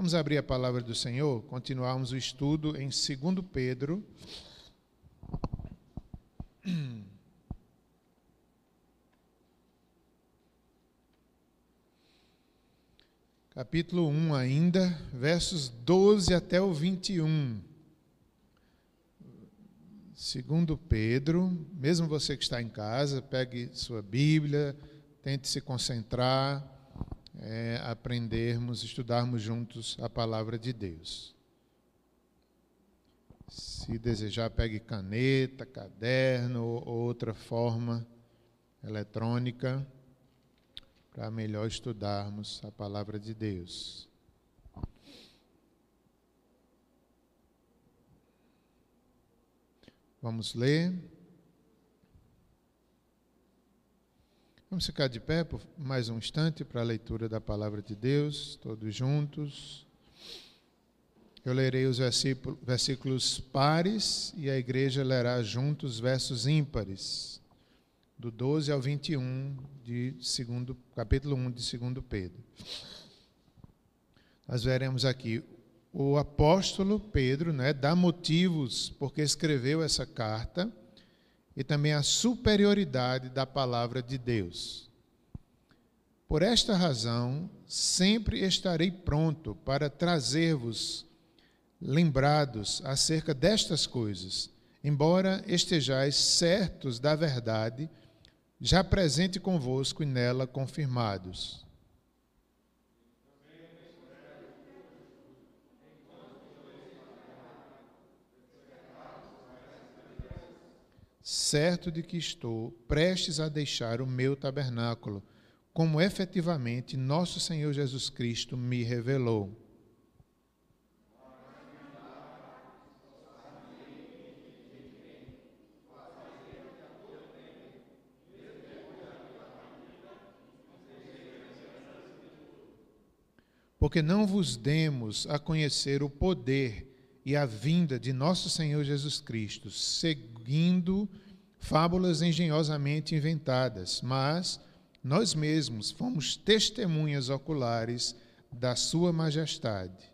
Vamos abrir a palavra do Senhor, continuarmos o estudo em 2 Pedro. Capítulo 1 ainda, versos 12 até o 21. Segundo Pedro, mesmo você que está em casa, pegue sua Bíblia, tente se concentrar, é, aprendermos, estudarmos juntos a palavra de Deus. Se desejar, pegue caneta, caderno ou outra forma eletrônica para melhor estudarmos a palavra de Deus. Vamos ler. Vamos ficar de pé por mais um instante para a leitura da palavra de Deus, todos juntos. Eu lerei os versículos pares e a igreja lerá juntos versos ímpares, do 12 ao 21, de segundo, capítulo 1 de 2 Pedro. Nós veremos aqui o apóstolo Pedro né, dá motivos porque escreveu essa carta e também a superioridade da palavra de Deus. Por esta razão, sempre estarei pronto para trazer-vos lembrados acerca destas coisas, embora estejais certos da verdade, já presente convosco e nela confirmados. Certo de que estou prestes a deixar o meu tabernáculo, como efetivamente nosso Senhor Jesus Cristo me revelou. Porque não vos demos a conhecer o poder e a vinda de nosso Senhor Jesus Cristo, seguindo fábulas engenhosamente inventadas, mas nós mesmos fomos testemunhas oculares da Sua Majestade.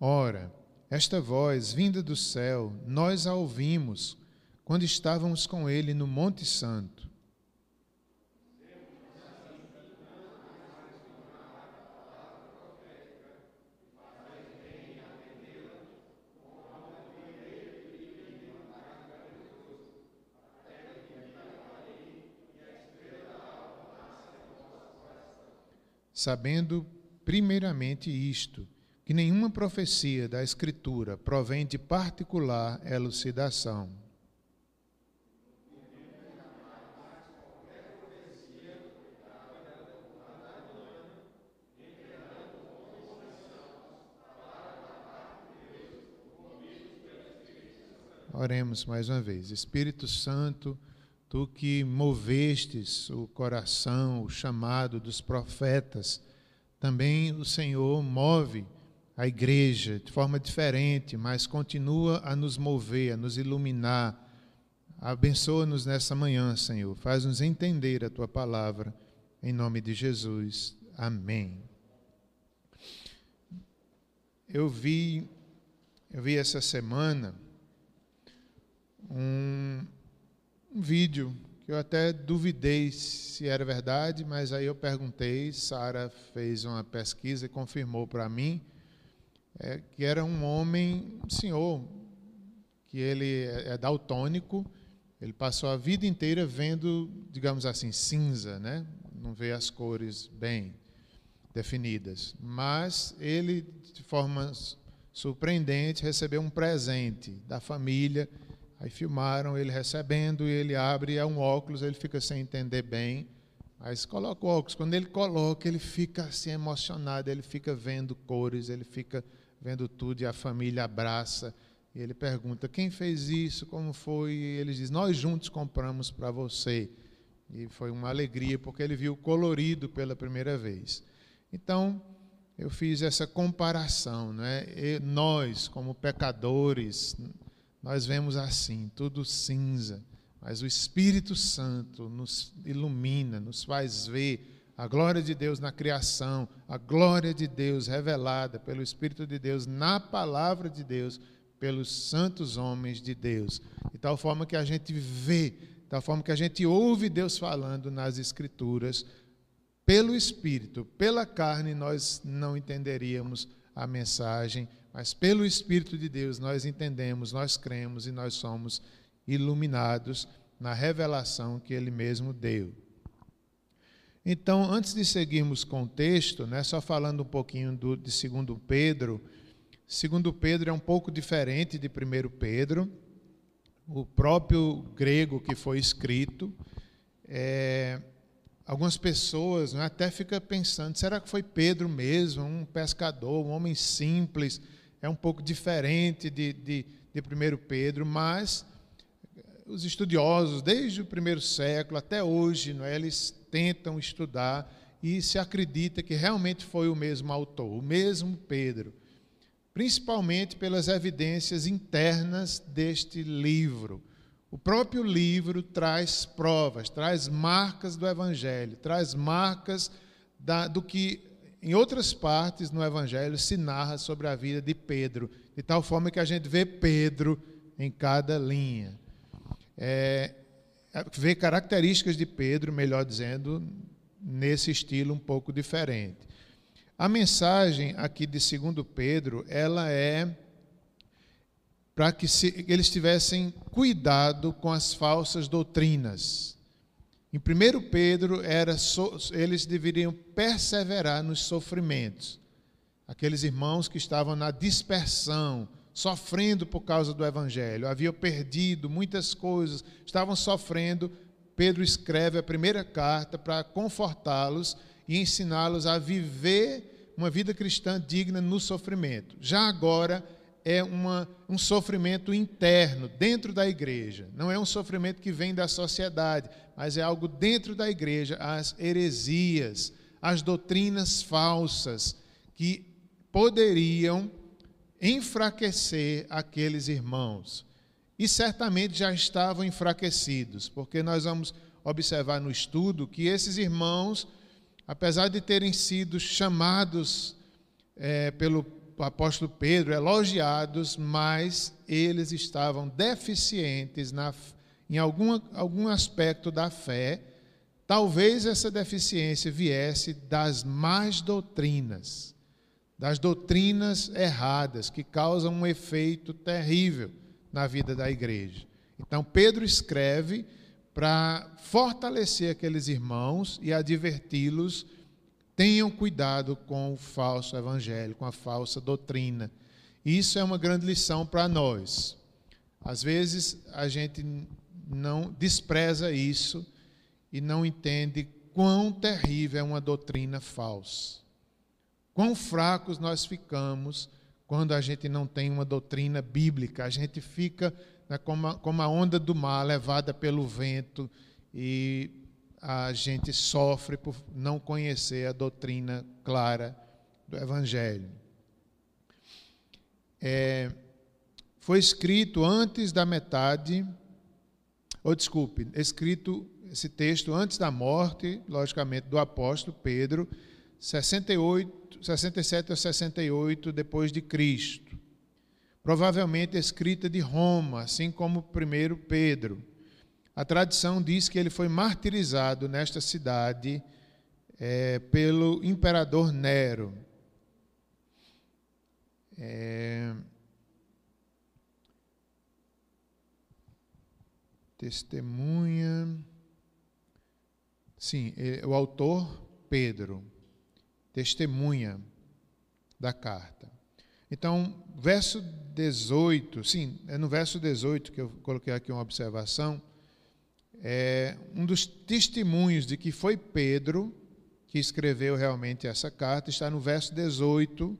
Ora, esta voz vinda do céu, nós a ouvimos quando estávamos com ele no Monte Santo. Sabendo primeiramente isto, que nenhuma profecia da Escritura provém de particular elucidação. Oremos mais uma vez. Espírito Santo, tu que movestes o coração, o chamado dos profetas, também o Senhor move a igreja de forma diferente, mas continua a nos mover, a nos iluminar. Abençoa-nos nessa manhã, Senhor. Faz-nos entender a tua palavra. Em nome de Jesus. Amém. Eu vi, eu vi essa semana um, um vídeo que eu até duvidei se era verdade, mas aí eu perguntei, Sara fez uma pesquisa e confirmou para mim é, que era um homem, um senhor, que ele é, é daltônico, ele passou a vida inteira vendo, digamos assim, cinza, né? não vê as cores bem definidas. Mas ele, de forma surpreendente, recebeu um presente da família. Aí filmaram ele recebendo e ele abre, é um óculos, ele fica sem entender bem. Mas coloca o óculos. Quando ele coloca, ele fica assim emocionado, ele fica vendo cores, ele fica vendo tudo e a família abraça. E ele pergunta: quem fez isso? Como foi? E ele diz: nós juntos compramos para você. E foi uma alegria porque ele viu colorido pela primeira vez. Então, eu fiz essa comparação, né? E nós, como pecadores, nós vemos assim, tudo cinza, mas o Espírito Santo nos ilumina, nos faz ver a glória de Deus na criação, a glória de Deus revelada pelo Espírito de Deus na palavra de Deus, pelos santos homens de Deus. De tal forma que a gente vê, de tal forma que a gente ouve Deus falando nas Escrituras, pelo Espírito, pela carne nós não entenderíamos a mensagem, mas pelo Espírito de Deus nós entendemos, nós cremos e nós somos iluminados na revelação que Ele mesmo deu. Então, antes de seguirmos com o texto, né, só falando um pouquinho do, de 2 Pedro, 2 Pedro é um pouco diferente de 1 Pedro. O próprio grego que foi escrito, é, algumas pessoas né, até ficam pensando: será que foi Pedro mesmo, um pescador, um homem simples? É um pouco diferente de, de, de 1 Pedro, mas os estudiosos, desde o primeiro século até hoje, não é, eles tentam estudar e se acredita que realmente foi o mesmo autor, o mesmo Pedro, principalmente pelas evidências internas deste livro. O próprio livro traz provas, traz marcas do Evangelho, traz marcas da, do que em outras partes no Evangelho se narra sobre a vida de Pedro, de tal forma que a gente vê Pedro em cada linha. É, vê características de Pedro, melhor dizendo, nesse estilo um pouco diferente. A mensagem aqui de 2 Pedro, ela é para que se, eles tivessem cuidado com as falsas doutrinas. Em 1 Pedro, era so, eles deveriam perseverar nos sofrimentos. Aqueles irmãos que estavam na dispersão, sofrendo por causa do Evangelho, haviam perdido muitas coisas, estavam sofrendo. Pedro escreve a primeira carta para confortá-los e ensiná-los a viver uma vida cristã digna no sofrimento. Já agora é uma, um sofrimento interno, dentro da igreja. Não é um sofrimento que vem da sociedade, mas é algo dentro da igreja as heresias, as doutrinas falsas que poderiam enfraquecer aqueles irmãos. E certamente já estavam enfraquecidos, porque nós vamos observar no estudo que esses irmãos, apesar de terem sido chamados é, pelo apóstolo Pedro, elogiados, mas eles estavam deficientes na, em algum, algum aspecto da fé. Talvez essa deficiência viesse das más doutrinas das doutrinas erradas que causam um efeito terrível na vida da igreja. Então, Pedro escreve para fortalecer aqueles irmãos e adverti-los: tenham cuidado com o falso evangelho, com a falsa doutrina. Isso é uma grande lição para nós. Às vezes a gente não despreza isso e não entende quão terrível é uma doutrina falsa. Quão fracos nós ficamos quando a gente não tem uma doutrina bíblica. A gente fica né, como, a, como a onda do mar levada pelo vento e a gente sofre por não conhecer a doutrina clara do Evangelho. É, foi escrito antes da metade, ou desculpe, escrito esse texto antes da morte, logicamente, do apóstolo Pedro, 68 67 a 68 depois de Cristo. Provavelmente escrita de Roma, assim como 1 Pedro. A tradição diz que ele foi martirizado nesta cidade é, pelo imperador Nero. É, testemunha. Sim, é, o autor Pedro testemunha da carta. Então, verso 18, sim, é no verso 18 que eu coloquei aqui uma observação, é um dos testemunhos de que foi Pedro que escreveu realmente essa carta, está no verso 18,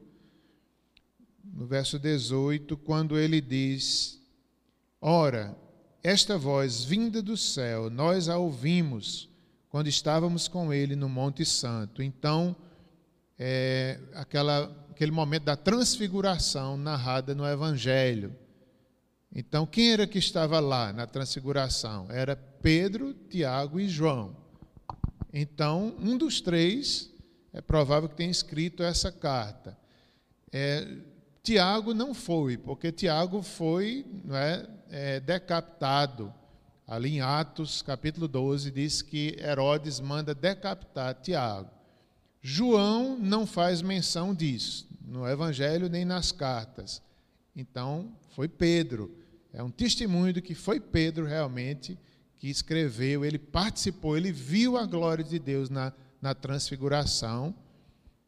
no verso 18, quando ele diz: Ora, esta voz vinda do céu, nós a ouvimos quando estávamos com ele no Monte Santo. Então, é, aquela, aquele momento da transfiguração narrada no Evangelho. Então, quem era que estava lá na transfiguração? Era Pedro, Tiago e João. Então, um dos três é provável que tenha escrito essa carta. É, Tiago não foi, porque Tiago foi é, é, decapitado. Ali em Atos, capítulo 12, diz que Herodes manda decapitar Tiago. João não faz menção disso, no Evangelho nem nas cartas. Então, foi Pedro. É um testemunho de que foi Pedro realmente que escreveu, ele participou, ele viu a glória de Deus na, na transfiguração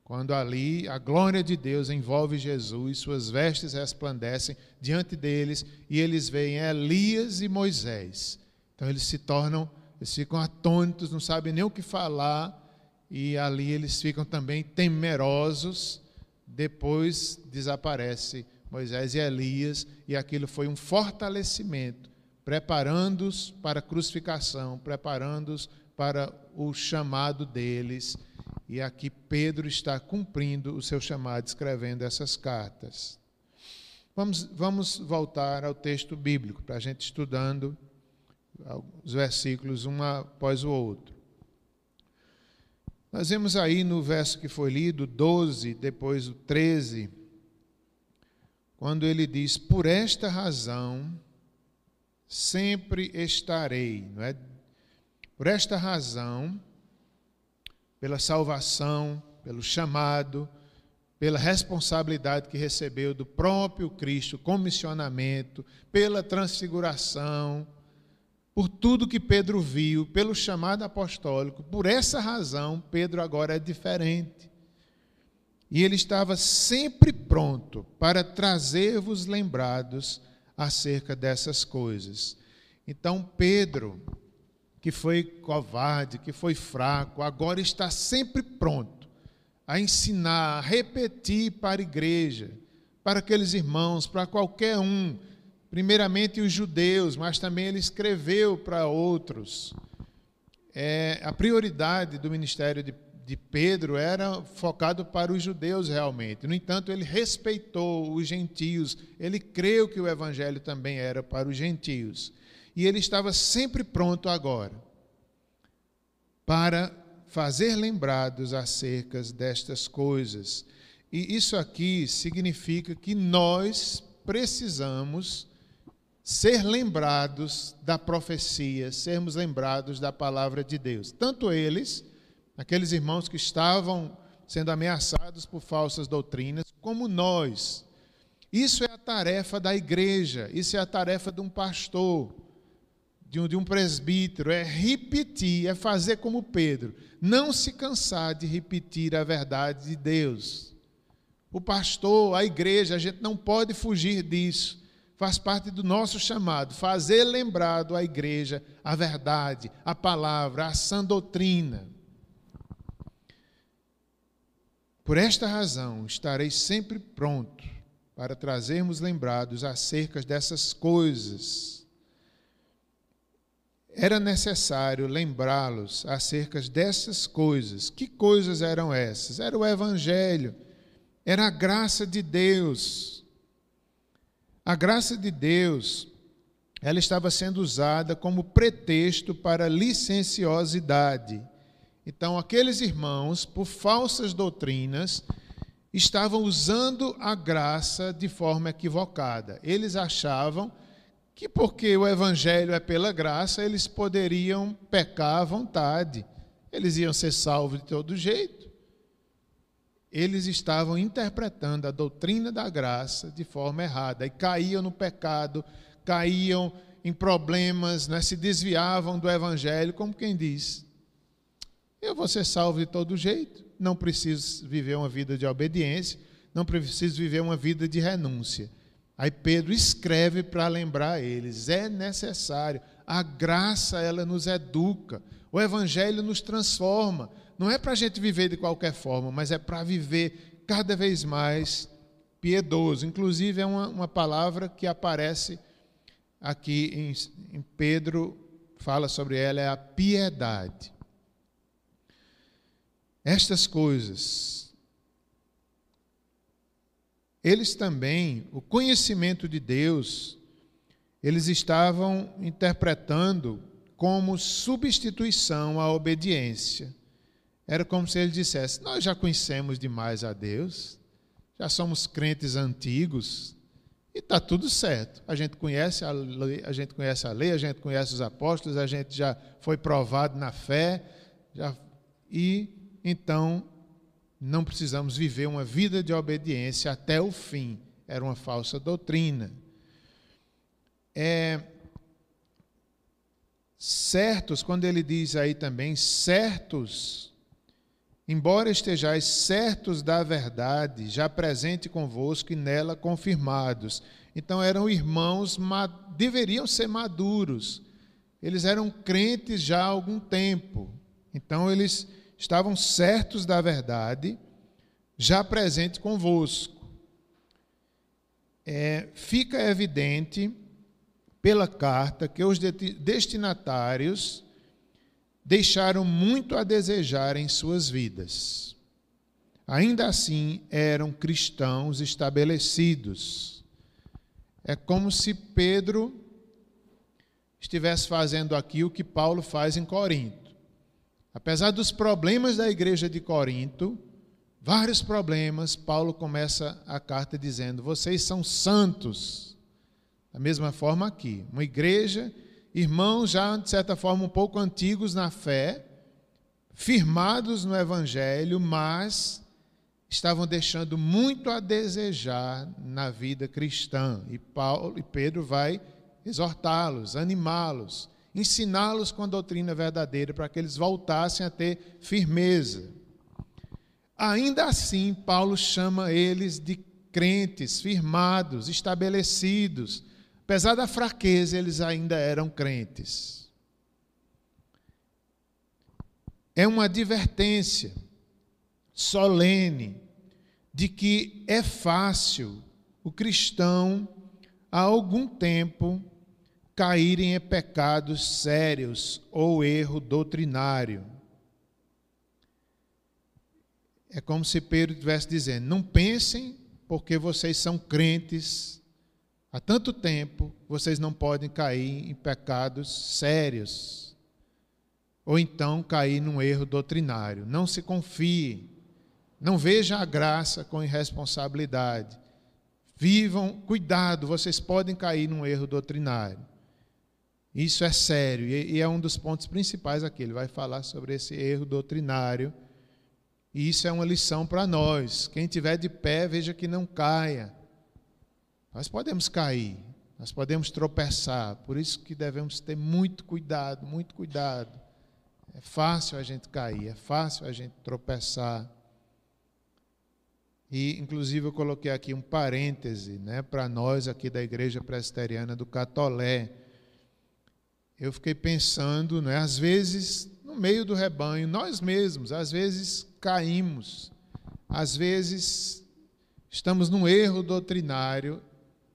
quando ali a glória de Deus envolve Jesus, suas vestes resplandecem diante deles e eles veem Elias e Moisés. Então eles se tornam, eles ficam atônitos, não sabem nem o que falar e ali eles ficam também temerosos. Depois desaparece Moisés e Elias e aquilo foi um fortalecimento, preparando-os para a crucificação, preparando-os para o chamado deles e aqui Pedro está cumprindo o seu chamado, escrevendo essas cartas. Vamos, vamos voltar ao texto bíblico, para a gente estudando os versículos um após o outro. Nós vemos aí no verso que foi lido, 12, depois o 13, quando ele diz: Por esta razão sempre estarei, não é? Por esta razão pela salvação, pelo chamado, pela responsabilidade que recebeu do próprio Cristo, comissionamento, pela transfiguração, por tudo que Pedro viu, pelo chamado apostólico. Por essa razão, Pedro agora é diferente. E ele estava sempre pronto para trazer-vos lembrados acerca dessas coisas. Então, Pedro, que foi covarde, que foi fraco, agora está sempre pronto a ensinar, a repetir para a igreja, para aqueles irmãos, para qualquer um, primeiramente os judeus, mas também ele escreveu para outros. É, a prioridade do ministério de, de Pedro era focado para os judeus realmente. No entanto, ele respeitou os gentios, ele creu que o evangelho também era para os gentios e ele estava sempre pronto agora para fazer lembrados acerca destas coisas. E isso aqui significa que nós precisamos ser lembrados da profecia, sermos lembrados da palavra de Deus. Tanto eles, aqueles irmãos que estavam sendo ameaçados por falsas doutrinas, como nós. Isso é a tarefa da igreja, isso é a tarefa de um pastor de um, de um presbítero é repetir, é fazer como Pedro, não se cansar de repetir a verdade de Deus. O pastor, a igreja, a gente não pode fugir disso. Faz parte do nosso chamado, fazer lembrado à igreja a verdade, a palavra, a sã doutrina. Por esta razão, estarei sempre pronto para trazermos lembrados acerca dessas coisas era necessário lembrá-los acerca dessas coisas. Que coisas eram essas? Era o Evangelho, era a graça de Deus. A graça de Deus, ela estava sendo usada como pretexto para licenciosidade. Então, aqueles irmãos, por falsas doutrinas, estavam usando a graça de forma equivocada. Eles achavam que porque o evangelho é pela graça, eles poderiam pecar à vontade. Eles iam ser salvos de todo jeito. Eles estavam interpretando a doutrina da graça de forma errada e caíam no pecado, caíam em problemas, né, se desviavam do evangelho, como quem diz: Eu vou ser salvo de todo jeito, não preciso viver uma vida de obediência, não preciso viver uma vida de renúncia. Aí Pedro escreve para lembrar eles: é necessário, a graça ela nos educa, o evangelho nos transforma. Não é para a gente viver de qualquer forma, mas é para viver cada vez mais piedoso. Inclusive, é uma, uma palavra que aparece aqui em, em Pedro, fala sobre ela, é a piedade. Estas coisas eles também, o conhecimento de Deus, eles estavam interpretando como substituição à obediência. Era como se ele dissesse: Nós já conhecemos demais a Deus, já somos crentes antigos e está tudo certo. A gente conhece a lei, a gente conhece a lei, a gente conhece os apóstolos, a gente já foi provado na fé, já, e então não precisamos viver uma vida de obediência até o fim. Era uma falsa doutrina. É, certos, quando ele diz aí também, certos Embora estejais certos da verdade, já presente convosco e nela confirmados. Então eram irmãos, deveriam ser maduros. Eles eram crentes já há algum tempo. Então eles estavam certos da verdade, já presente convosco. É, fica evidente pela carta que os destinatários deixaram muito a desejar em suas vidas. Ainda assim, eram cristãos estabelecidos. É como se Pedro estivesse fazendo aqui o que Paulo faz em Corinto. Apesar dos problemas da igreja de Corinto, vários problemas, Paulo começa a carta dizendo: Vocês são santos. Da mesma forma aqui, uma igreja irmãos já, de certa forma, um pouco antigos na fé, firmados no Evangelho, mas estavam deixando muito a desejar na vida cristã. E, Paulo, e Pedro vai exortá-los, animá-los, ensiná-los com a doutrina verdadeira para que eles voltassem a ter firmeza. Ainda assim, Paulo chama eles de crentes, firmados, estabelecidos, Apesar da fraqueza, eles ainda eram crentes. É uma advertência solene de que é fácil o cristão, há algum tempo, cair em pecados sérios ou erro doutrinário. É como se Pedro estivesse dizendo: não pensem porque vocês são crentes Há tanto tempo vocês não podem cair em pecados sérios, ou então cair num erro doutrinário. Não se confie, não veja a graça com irresponsabilidade. Vivam, cuidado, vocês podem cair num erro doutrinário. Isso é sério e é um dos pontos principais aqui. Ele vai falar sobre esse erro doutrinário. E isso é uma lição para nós. Quem tiver de pé, veja que não caia. Nós podemos cair, nós podemos tropeçar, por isso que devemos ter muito cuidado, muito cuidado. É fácil a gente cair, é fácil a gente tropeçar. E, inclusive, eu coloquei aqui um parêntese né, para nós aqui da Igreja Presbiteriana do Catolé. Eu fiquei pensando, né, às vezes, no meio do rebanho, nós mesmos, às vezes caímos, às vezes estamos num erro doutrinário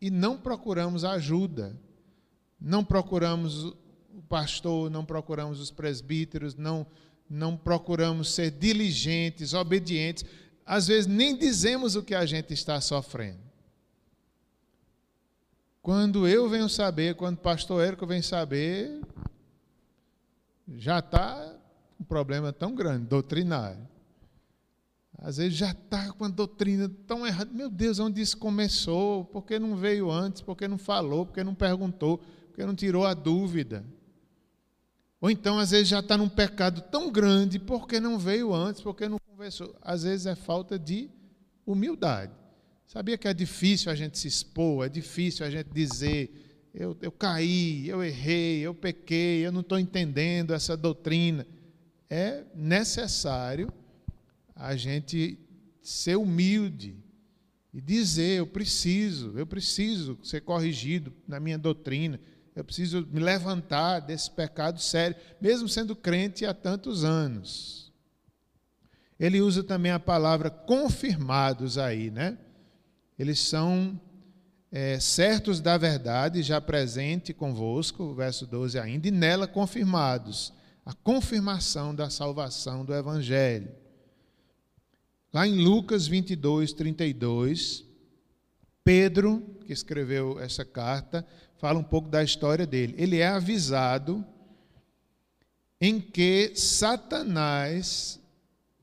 e não procuramos ajuda. Não procuramos o pastor, não procuramos os presbíteros, não, não procuramos ser diligentes, obedientes. Às vezes nem dizemos o que a gente está sofrendo. Quando eu venho saber, quando o pastor Érico vem saber, já está um problema tão grande, doutrinário. Às vezes já está com a doutrina tão errada. Meu Deus, onde isso começou? Por que não veio antes? Por que não falou? Por que não perguntou? Por que não tirou a dúvida? Ou então, às vezes, já está num pecado tão grande, por que não veio antes? Por que não conversou? Às vezes é falta de humildade. Sabia que é difícil a gente se expor, é difícil a gente dizer: eu, eu caí, eu errei, eu pequei, eu não estou entendendo essa doutrina. É necessário a gente ser humilde e dizer: eu preciso, eu preciso ser corrigido na minha doutrina, eu preciso me levantar desse pecado sério, mesmo sendo crente há tantos anos. Ele usa também a palavra confirmados aí, né? Eles são é, certos da verdade, já presente convosco, verso 12 ainda, e nela confirmados. A confirmação da salvação do Evangelho. Lá em Lucas 22, 32, Pedro, que escreveu essa carta, fala um pouco da história dele. Ele é avisado em que Satanás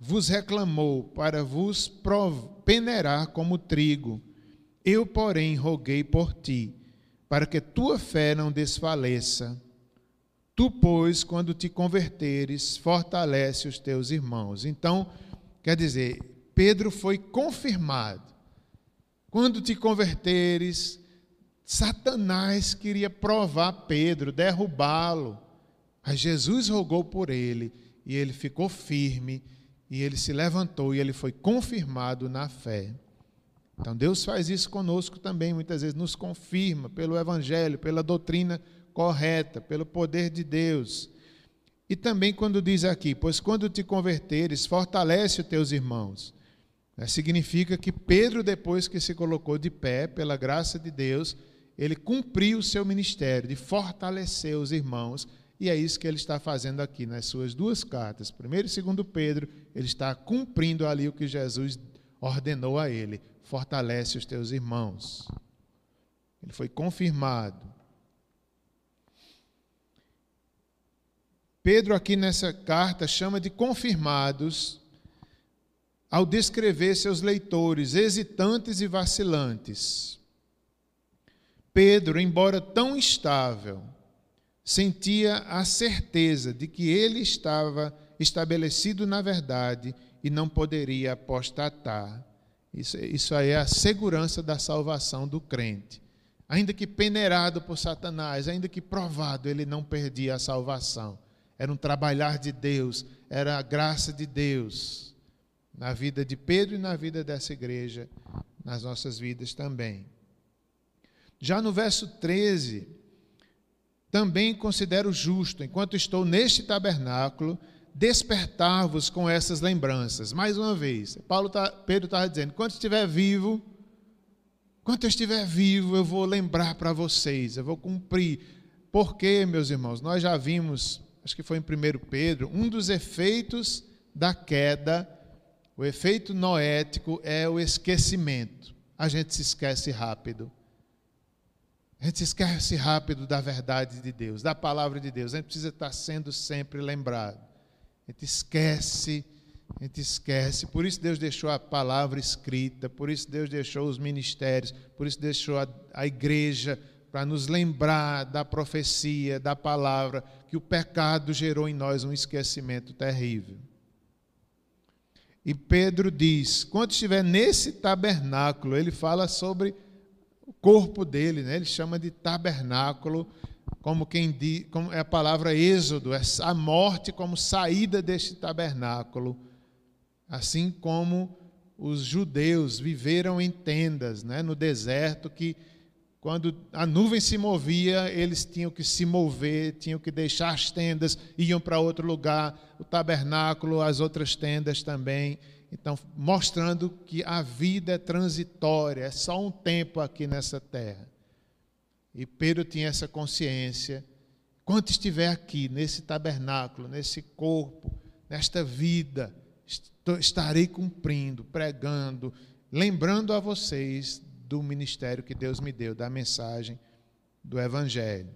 vos reclamou para vos peneirar como trigo. Eu, porém, roguei por ti, para que tua fé não desfaleça. Tu, pois, quando te converteres, fortalece os teus irmãos. Então, quer dizer, Pedro foi confirmado. Quando te converteres, Satanás queria provar Pedro, derrubá-lo. Mas Jesus rogou por ele e ele ficou firme e ele se levantou e ele foi confirmado na fé. Então Deus faz isso conosco também, muitas vezes nos confirma pelo evangelho, pela doutrina correta, pelo poder de Deus. E também quando diz aqui, pois quando te converteres, fortalece os teus irmãos. Né, significa que Pedro, depois que se colocou de pé, pela graça de Deus, ele cumpriu o seu ministério de fortalecer os irmãos e é isso que ele está fazendo aqui nas suas duas cartas, primeiro e segundo Pedro, ele está cumprindo ali o que Jesus ordenou a ele: fortalece os teus irmãos. Ele foi confirmado. Pedro, aqui nessa carta, chama de confirmados ao descrever seus leitores hesitantes e vacilantes. Pedro, embora tão instável, sentia a certeza de que ele estava estabelecido na verdade e não poderia apostatar. Isso, isso aí é a segurança da salvação do crente. Ainda que peneirado por Satanás, ainda que provado, ele não perdia a salvação. Era um trabalhar de Deus, era a graça de Deus na vida de Pedro e na vida dessa igreja, nas nossas vidas também. Já no verso 13, também considero justo, enquanto estou neste tabernáculo, despertar-vos com essas lembranças. Mais uma vez, Paulo tá, Pedro estava dizendo: enquanto estiver vivo, enquanto eu estiver vivo, eu vou lembrar para vocês, eu vou cumprir. Porque, meus irmãos, nós já vimos, acho que foi em 1 Pedro, um dos efeitos da queda, o efeito noético é o esquecimento. A gente se esquece rápido. A gente esquece rápido da verdade de Deus, da palavra de Deus. A gente precisa estar sendo sempre lembrado. A gente esquece, a gente esquece. Por isso Deus deixou a palavra escrita, por isso Deus deixou os ministérios, por isso deixou a, a igreja para nos lembrar da profecia, da palavra, que o pecado gerou em nós um esquecimento terrível. E Pedro diz: quando estiver nesse tabernáculo, ele fala sobre corpo dele, né? ele chama de tabernáculo, como quem diz, como é a palavra êxodo, é a morte como saída deste tabernáculo, assim como os judeus viveram em tendas, né, no deserto, que quando a nuvem se movia, eles tinham que se mover, tinham que deixar as tendas, iam para outro lugar, o tabernáculo, as outras tendas também. Então, mostrando que a vida é transitória, é só um tempo aqui nessa terra. E Pedro tinha essa consciência. Quando estiver aqui, nesse tabernáculo, nesse corpo, nesta vida, estarei cumprindo, pregando, lembrando a vocês do ministério que Deus me deu, da mensagem do Evangelho.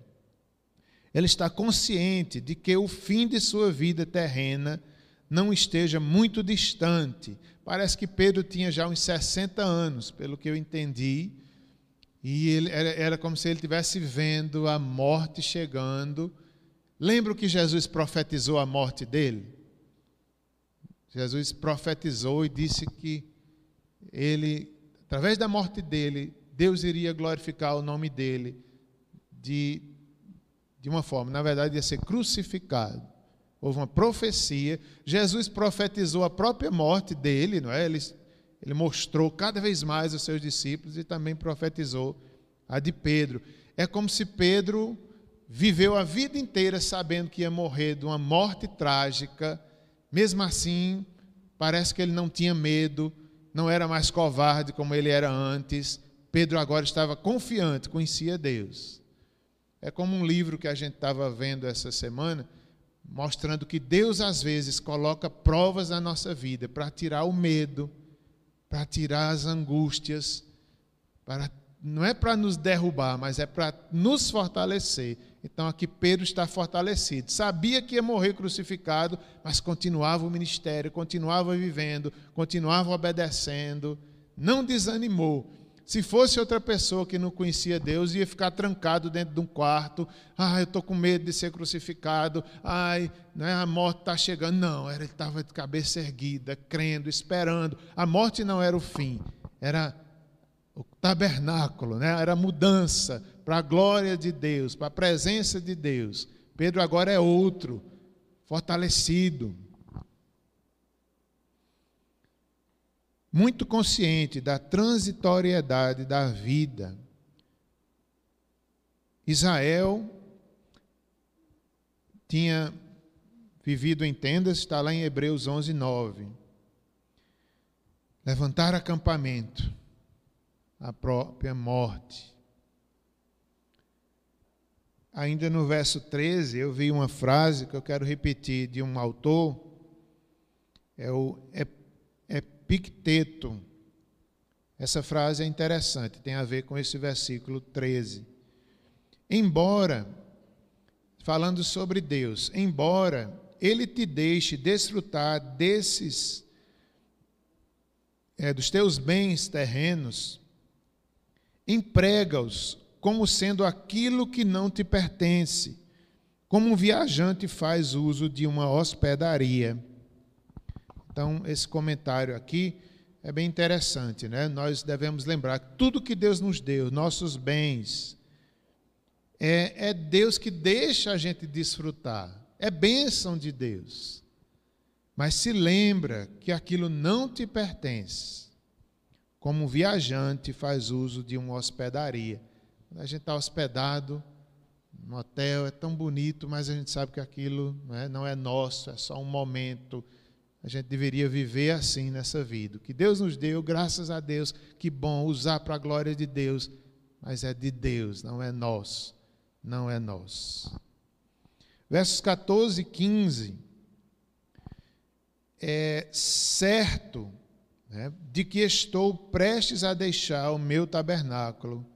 Ele está consciente de que o fim de sua vida terrena não esteja muito distante. Parece que Pedro tinha já uns 60 anos, pelo que eu entendi, e ele, era, era como se ele estivesse vendo a morte chegando. Lembra que Jesus profetizou a morte dele? Jesus profetizou e disse que ele, através da morte dele, Deus iria glorificar o nome dele de, de uma forma, na verdade, ia ser crucificado. Houve uma profecia. Jesus profetizou a própria morte dele, não é? Ele, ele mostrou cada vez mais aos seus discípulos e também profetizou a de Pedro. É como se Pedro viveu a vida inteira sabendo que ia morrer de uma morte trágica. Mesmo assim, parece que ele não tinha medo, não era mais covarde como ele era antes. Pedro agora estava confiante, conhecia Deus. É como um livro que a gente estava vendo essa semana mostrando que Deus às vezes coloca provas na nossa vida para tirar o medo, para tirar as angústias, para não é para nos derrubar, mas é para nos fortalecer. Então aqui Pedro está fortalecido. Sabia que ia morrer crucificado, mas continuava o ministério, continuava vivendo, continuava obedecendo, não desanimou. Se fosse outra pessoa que não conhecia Deus, ia ficar trancado dentro de um quarto. Ah, eu estou com medo de ser crucificado. Ai, né, a morte está chegando. Não, ele estava de cabeça erguida, crendo, esperando. A morte não era o fim, era o tabernáculo, né? era mudança para a glória de Deus, para a presença de Deus. Pedro agora é outro, fortalecido. Muito consciente da transitoriedade da vida. Israel tinha vivido em tendas, está lá em Hebreus 11, 9. Levantar acampamento a própria morte. Ainda no verso 13, eu vi uma frase que eu quero repetir de um autor, é o Epicteto. Essa frase é interessante, tem a ver com esse versículo 13. Embora, falando sobre Deus, embora Ele te deixe desfrutar desses, é, dos teus bens terrenos, emprega-os como sendo aquilo que não te pertence, como um viajante faz uso de uma hospedaria. Então, esse comentário aqui é bem interessante, né? Nós devemos lembrar que tudo que Deus nos deu, nossos bens, é, é Deus que deixa a gente desfrutar, é bênção de Deus. Mas se lembra que aquilo não te pertence como um viajante faz uso de uma hospedaria. Quando a gente está hospedado no hotel, é tão bonito, mas a gente sabe que aquilo não é, não é nosso, é só um momento. A gente deveria viver assim nessa vida. Que Deus nos deu, graças a Deus, que bom usar para a glória de Deus, mas é de Deus, não é nosso. Não é nosso. Versos 14 e 15. É certo né, de que estou prestes a deixar o meu tabernáculo.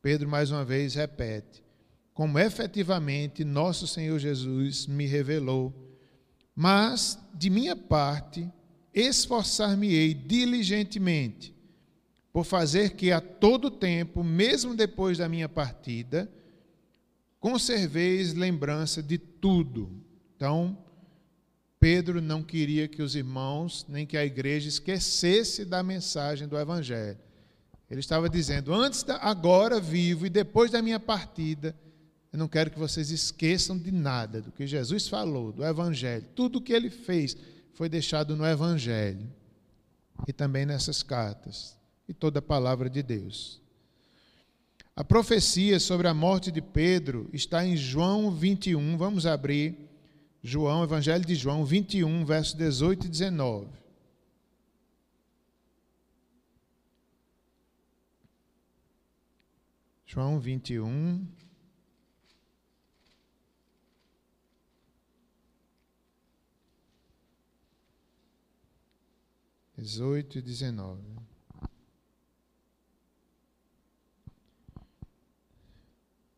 Pedro mais uma vez repete, como efetivamente nosso Senhor Jesus me revelou. Mas, de minha parte, esforçar-me-ei diligentemente por fazer que a todo tempo, mesmo depois da minha partida, conserveis lembrança de tudo. Então, Pedro não queria que os irmãos, nem que a igreja esquecesse da mensagem do Evangelho. Ele estava dizendo: antes, da, agora vivo e depois da minha partida, eu não quero que vocês esqueçam de nada do que Jesus falou, do Evangelho. Tudo o que ele fez foi deixado no Evangelho e também nessas cartas e toda a palavra de Deus. A profecia sobre a morte de Pedro está em João 21. Vamos abrir João, Evangelho de João 21, versos 18 e 19. João 21. Dezoito e dezenove.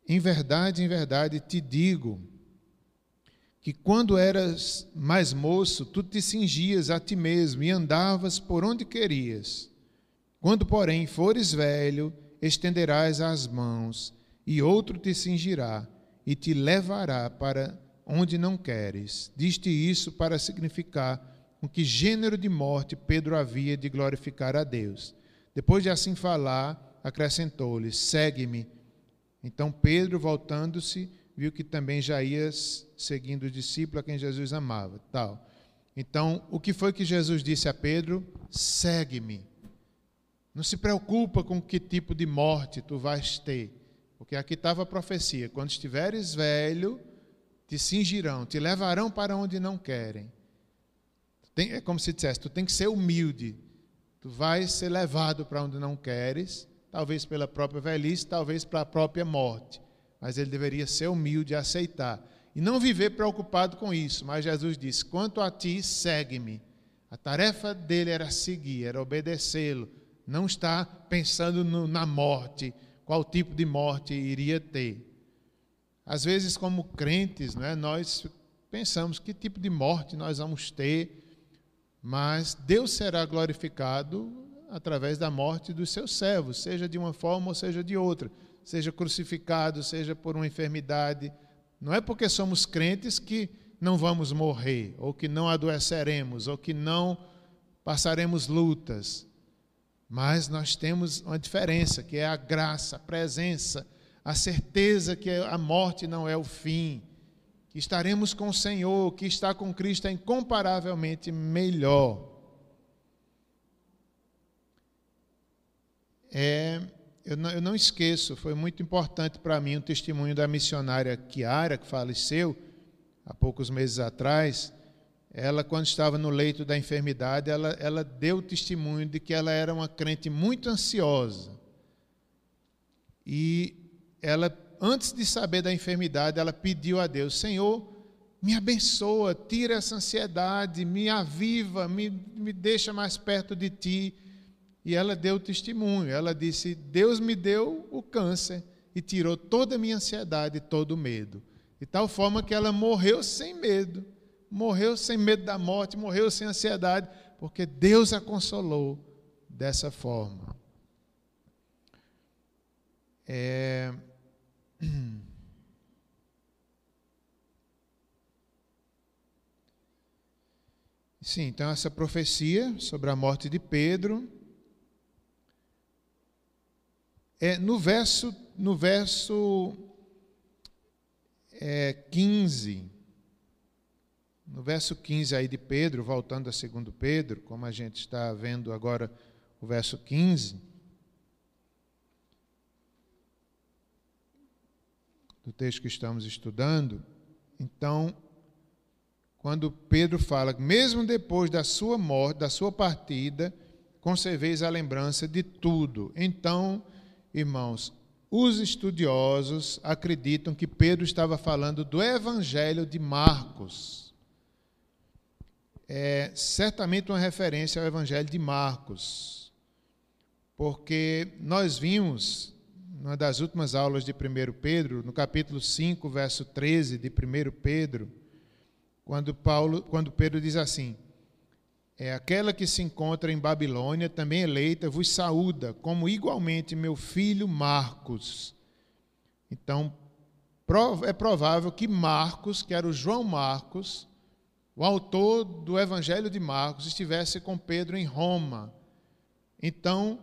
Em verdade, em verdade te digo, que quando eras mais moço, tu te cingias a ti mesmo e andavas por onde querias. Quando, porém, fores velho, estenderás as mãos, e outro te cingirá e te levará para onde não queres. Diste isso para significar com que gênero de morte Pedro havia de glorificar a Deus. Depois de assim falar, acrescentou-lhe: Segue-me. Então Pedro, voltando-se, viu que também já ia seguindo o discípulo a quem Jesus amava, tal. Então, o que foi que Jesus disse a Pedro? Segue-me. Não se preocupa com que tipo de morte tu vais ter, porque aqui estava a profecia: quando estiveres velho, te cingirão, te levarão para onde não querem. Tem, é como se dissesse: tu tem que ser humilde, tu vais ser levado para onde não queres, talvez pela própria velhice, talvez para a própria morte mas ele deveria ser humilde e aceitar. E não viver preocupado com isso. Mas Jesus disse: Quanto a ti, segue-me. A tarefa dele era seguir, era obedecê-lo, não está pensando no, na morte, qual tipo de morte iria ter. Às vezes, como crentes, né, nós pensamos que tipo de morte nós vamos ter, mas Deus será glorificado através da morte dos seus servos, seja de uma forma ou seja de outra, seja crucificado, seja por uma enfermidade. Não é porque somos crentes que não vamos morrer, ou que não adoeceremos, ou que não passaremos lutas. Mas nós temos uma diferença, que é a graça, a presença, a certeza que a morte não é o fim, que estaremos com o Senhor, que está com Cristo é incomparavelmente melhor. É, eu, não, eu não esqueço, foi muito importante para mim o testemunho da missionária Kiara, que faleceu há poucos meses atrás ela, quando estava no leito da enfermidade, ela, ela deu testemunho de que ela era uma crente muito ansiosa. E ela, antes de saber da enfermidade, ela pediu a Deus: Senhor, me abençoa, tira essa ansiedade, me aviva, me, me deixa mais perto de ti. E ela deu testemunho. Ela disse: Deus me deu o câncer e tirou toda a minha ansiedade, todo o medo. De tal forma que ela morreu sem medo morreu sem medo da morte, morreu sem ansiedade, porque Deus a consolou dessa forma. É... Sim, então essa profecia sobre a morte de Pedro é no verso no verso é, 15 no verso 15 aí de Pedro, voltando a segundo Pedro, como a gente está vendo agora o verso 15, do texto que estamos estudando, então, quando Pedro fala, mesmo depois da sua morte, da sua partida, conserveis a lembrança de tudo. Então, irmãos, os estudiosos acreditam que Pedro estava falando do evangelho de Marcos. É certamente uma referência ao Evangelho de Marcos, porque nós vimos, numa das últimas aulas de 1 Pedro, no capítulo 5, verso 13 de 1 Pedro, quando, Paulo, quando Pedro diz assim: é aquela que se encontra em Babilônia, também eleita, vos saúda, como igualmente meu filho Marcos. Então, é provável que Marcos, que era o João Marcos, o autor do Evangelho de Marcos estivesse com Pedro em Roma. Então,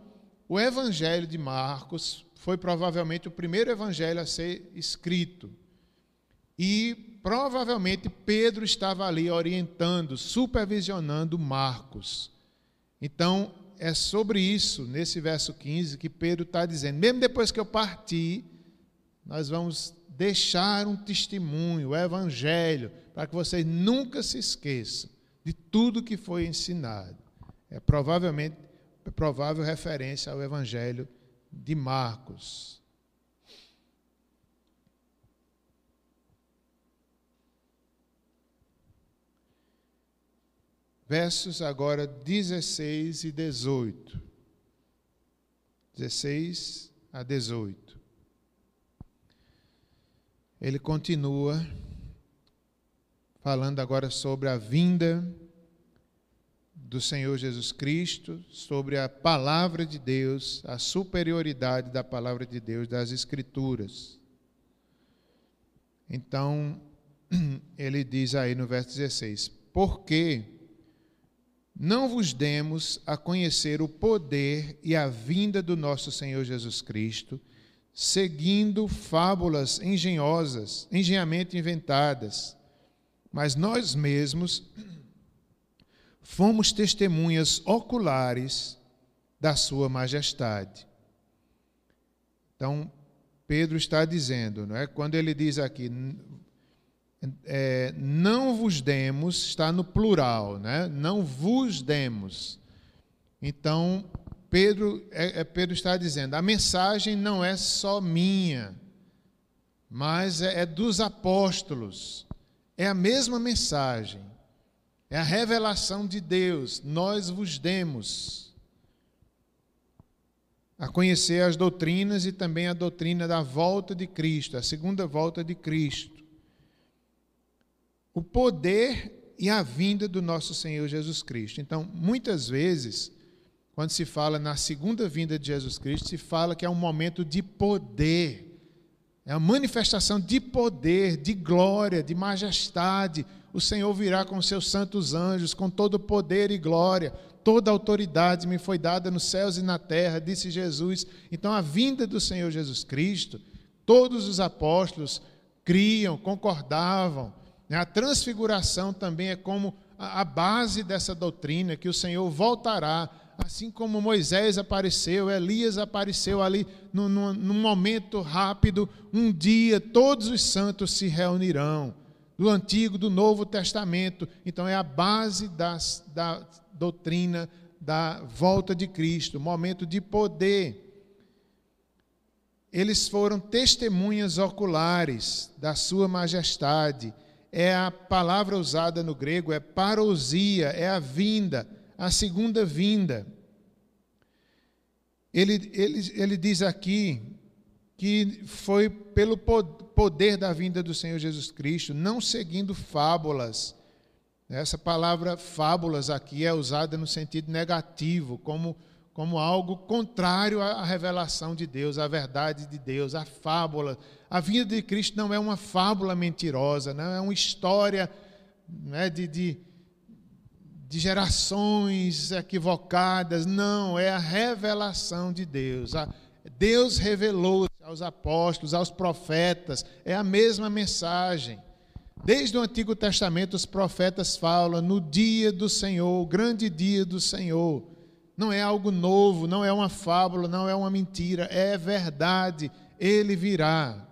o Evangelho de Marcos foi provavelmente o primeiro evangelho a ser escrito. E provavelmente Pedro estava ali orientando, supervisionando Marcos. Então, é sobre isso, nesse verso 15, que Pedro está dizendo: mesmo depois que eu partir, nós vamos deixar um testemunho, o evangelho, para que vocês nunca se esqueçam de tudo que foi ensinado. É provavelmente é provável referência ao Evangelho de Marcos. Versos agora 16 e 18. 16 a 18. Ele continua falando agora sobre a vinda do Senhor Jesus Cristo, sobre a palavra de Deus, a superioridade da palavra de Deus, das Escrituras. Então, ele diz aí no verso 16: Porque não vos demos a conhecer o poder e a vinda do nosso Senhor Jesus Cristo, seguindo fábulas engenhosas, engenhamente inventadas, mas nós mesmos fomos testemunhas oculares da Sua Majestade. Então, Pedro está dizendo, não é? quando ele diz aqui, é, não vos demos, está no plural, né? não vos demos. Então, Pedro, é, é, Pedro está dizendo, a mensagem não é só minha, mas é, é dos apóstolos. É a mesma mensagem. É a revelação de Deus. Nós vos demos. a conhecer as doutrinas e também a doutrina da volta de Cristo, a segunda volta de Cristo. O poder e a vinda do nosso Senhor Jesus Cristo. Então, muitas vezes, quando se fala na segunda vinda de Jesus Cristo, se fala que é um momento de poder, é a manifestação de poder, de glória, de majestade. O Senhor virá com seus santos anjos, com todo poder e glória. Toda autoridade me foi dada nos céus e na terra, disse Jesus. Então, a vinda do Senhor Jesus Cristo, todos os apóstolos criam, concordavam. Né? A transfiguração também é como a base dessa doutrina, que o Senhor voltará assim como Moisés apareceu, Elias apareceu ali num, num, momento rápido, um dia todos os santos se reunirão, do Antigo, do Novo Testamento. Então é a base das, da doutrina da volta de Cristo, momento de poder. Eles foram testemunhas oculares da Sua Majestade. É a palavra usada no grego, é parousia, é a vinda a segunda vinda. Ele, ele, ele diz aqui que foi pelo poder da vinda do Senhor Jesus Cristo, não seguindo fábulas. Essa palavra fábulas aqui é usada no sentido negativo, como, como algo contrário à revelação de Deus, à verdade de Deus, à fábula. A vinda de Cristo não é uma fábula mentirosa, não é uma história né, de, de de gerações equivocadas, não, é a revelação de Deus. Deus revelou aos apóstolos, aos profetas, é a mesma mensagem. Desde o Antigo Testamento, os profetas falam no dia do Senhor, o grande dia do Senhor. Não é algo novo, não é uma fábula, não é uma mentira, é verdade. Ele virá.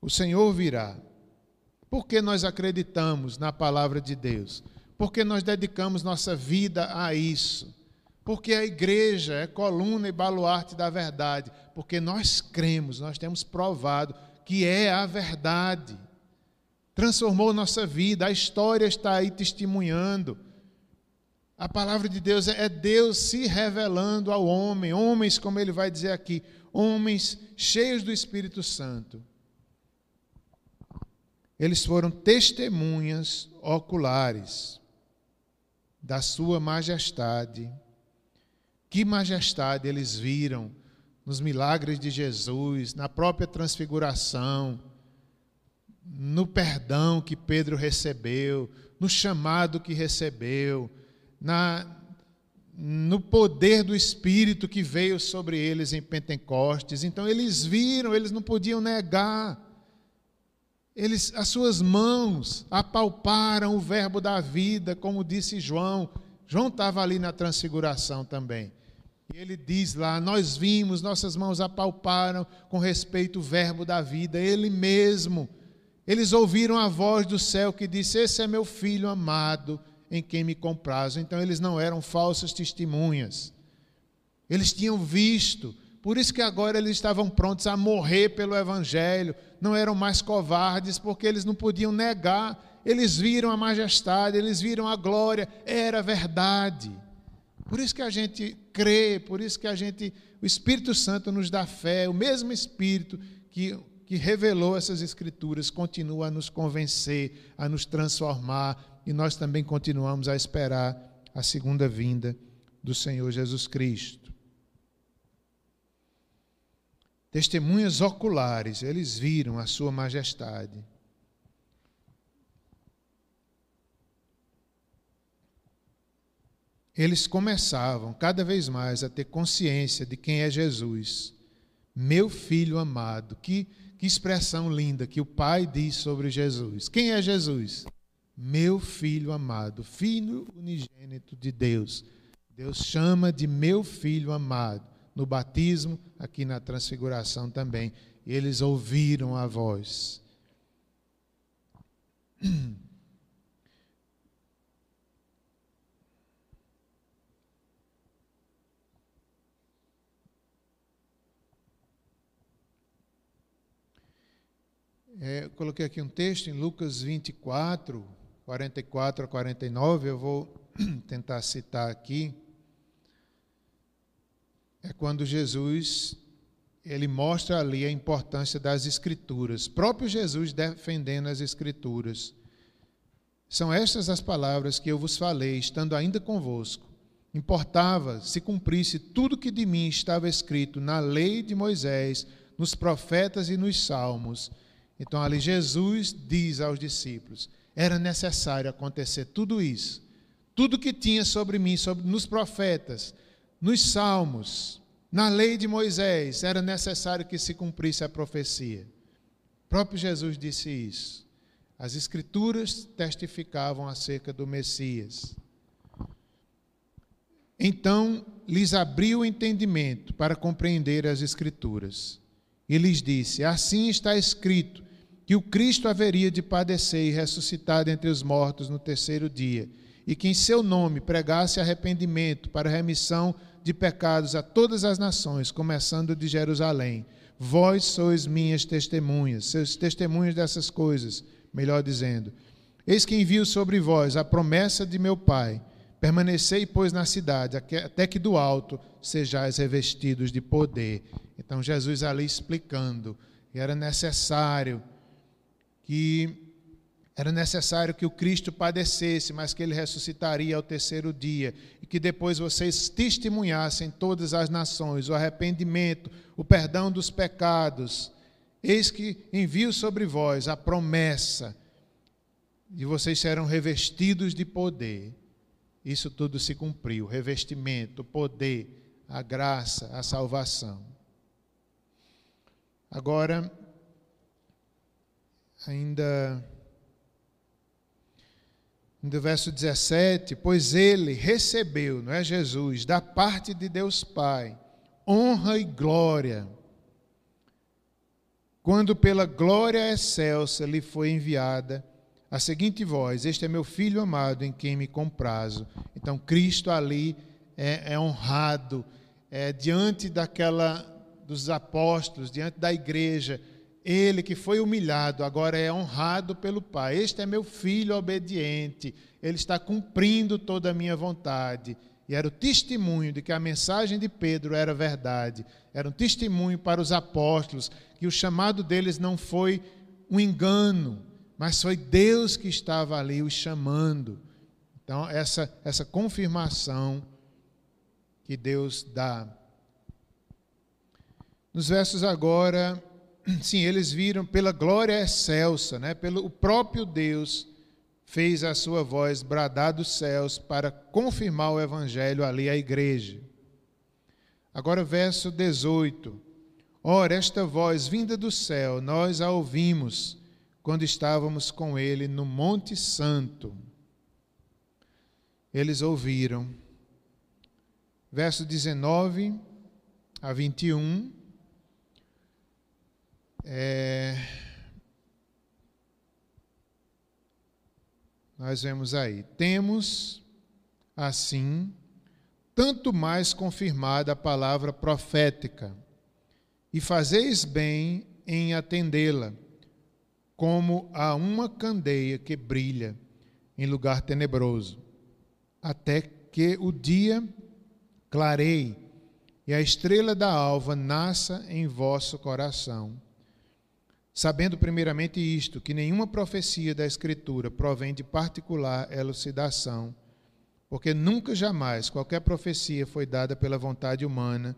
O Senhor virá. Por que nós acreditamos na palavra de Deus? porque nós dedicamos nossa vida a isso. Porque a igreja é coluna e baluarte da verdade. Porque nós cremos, nós temos provado que é a verdade. Transformou nossa vida, a história está aí testemunhando. A palavra de Deus é Deus se revelando ao homem, homens, como ele vai dizer aqui, homens cheios do Espírito Santo. Eles foram testemunhas oculares da Sua majestade. Que majestade eles viram nos milagres de Jesus, na própria transfiguração, no perdão que Pedro recebeu, no chamado que recebeu, na, no poder do Espírito que veio sobre eles em Pentecostes. Então eles viram, eles não podiam negar. Eles, as suas mãos apalparam o verbo da vida, como disse João. João estava ali na transfiguração também. E ele diz lá: Nós vimos, nossas mãos apalparam com respeito ao verbo da vida, ele mesmo. Eles ouviram a voz do céu que disse: Esse é meu filho amado, em quem me comprazo. Então eles não eram falsas testemunhas. Eles tinham visto, por isso que agora eles estavam prontos a morrer pelo Evangelho, não eram mais covardes, porque eles não podiam negar, eles viram a majestade, eles viram a glória, era verdade. Por isso que a gente crê, por isso que a gente, o Espírito Santo nos dá fé, o mesmo Espírito que, que revelou essas Escrituras continua a nos convencer, a nos transformar, e nós também continuamos a esperar a segunda vinda do Senhor Jesus Cristo. testemunhas oculares, eles viram a Sua majestade. Eles começavam cada vez mais a ter consciência de quem é Jesus, meu filho amado. Que, que expressão linda que o Pai diz sobre Jesus. Quem é Jesus? Meu filho amado, filho unigênito de Deus. Deus chama de meu filho amado no batismo, aqui na transfiguração também. E eles ouviram a voz. É, coloquei aqui um texto em Lucas 24, 44 a 49, eu vou tentar citar aqui é quando Jesus ele mostra ali a importância das escrituras. Próprio Jesus defendendo as escrituras. São estas as palavras que eu vos falei, estando ainda convosco. Importava se cumprisse tudo que de mim estava escrito na lei de Moisés, nos profetas e nos salmos. Então ali Jesus diz aos discípulos: era necessário acontecer tudo isso. Tudo que tinha sobre mim, sobre, nos profetas, nos salmos, na lei de Moisés, era necessário que se cumprisse a profecia. O próprio Jesus disse isso. As Escrituras testificavam acerca do Messias. Então lhes abriu o entendimento para compreender as Escrituras. E lhes disse: Assim está escrito que o Cristo haveria de padecer e ressuscitar dentre os mortos no terceiro dia, e que em seu nome pregasse arrependimento para remissão de pecados a todas as nações, começando de Jerusalém. Vós sois minhas testemunhas, seus testemunhos dessas coisas, melhor dizendo. Eis que envio sobre vós a promessa de meu Pai Permanecei, pois, na cidade, até que do alto sejais revestidos de poder. Então, Jesus ali explicando que era necessário que era necessário que o Cristo padecesse, mas que ele ressuscitaria ao terceiro dia, e que depois vocês testemunhassem todas as nações o arrependimento, o perdão dos pecados. Eis que envio sobre vós a promessa de vocês serão revestidos de poder isso tudo se cumpriu: revestimento, poder, a graça, a salvação. Agora, ainda no verso 17, pois ele recebeu, não é Jesus, da parte de Deus Pai, honra e glória, quando pela glória excelsa lhe foi enviada a seguinte voz: Este é meu filho amado em quem me comprazo. Então, Cristo ali é, é honrado é, diante daquela dos apóstolos, diante da igreja. Ele que foi humilhado, agora é honrado pelo Pai. Este é meu filho obediente. Ele está cumprindo toda a minha vontade. E era o testemunho de que a mensagem de Pedro era verdade. Era um testemunho para os apóstolos que o chamado deles não foi um engano, mas foi Deus que estava ali os chamando. Então, essa, essa confirmação que Deus dá. Nos versos agora, sim, eles viram pela glória excelsa, né? pelo o próprio Deus fez a sua voz bradar dos céus para confirmar o evangelho ali à igreja. Agora, verso 18. Ora, esta voz vinda do céu, nós a ouvimos quando estávamos com ele no Monte Santo. Eles ouviram. Verso 19 a 21. É, nós vemos aí. Temos, assim, tanto mais confirmada a palavra profética, e fazeis bem em atendê-la como a uma candeia que brilha em lugar tenebroso, até que o dia clareie e a estrela da alva nasça em vosso coração. Sabendo primeiramente isto, que nenhuma profecia da Escritura provém de particular elucidação, porque nunca jamais qualquer profecia foi dada pela vontade humana,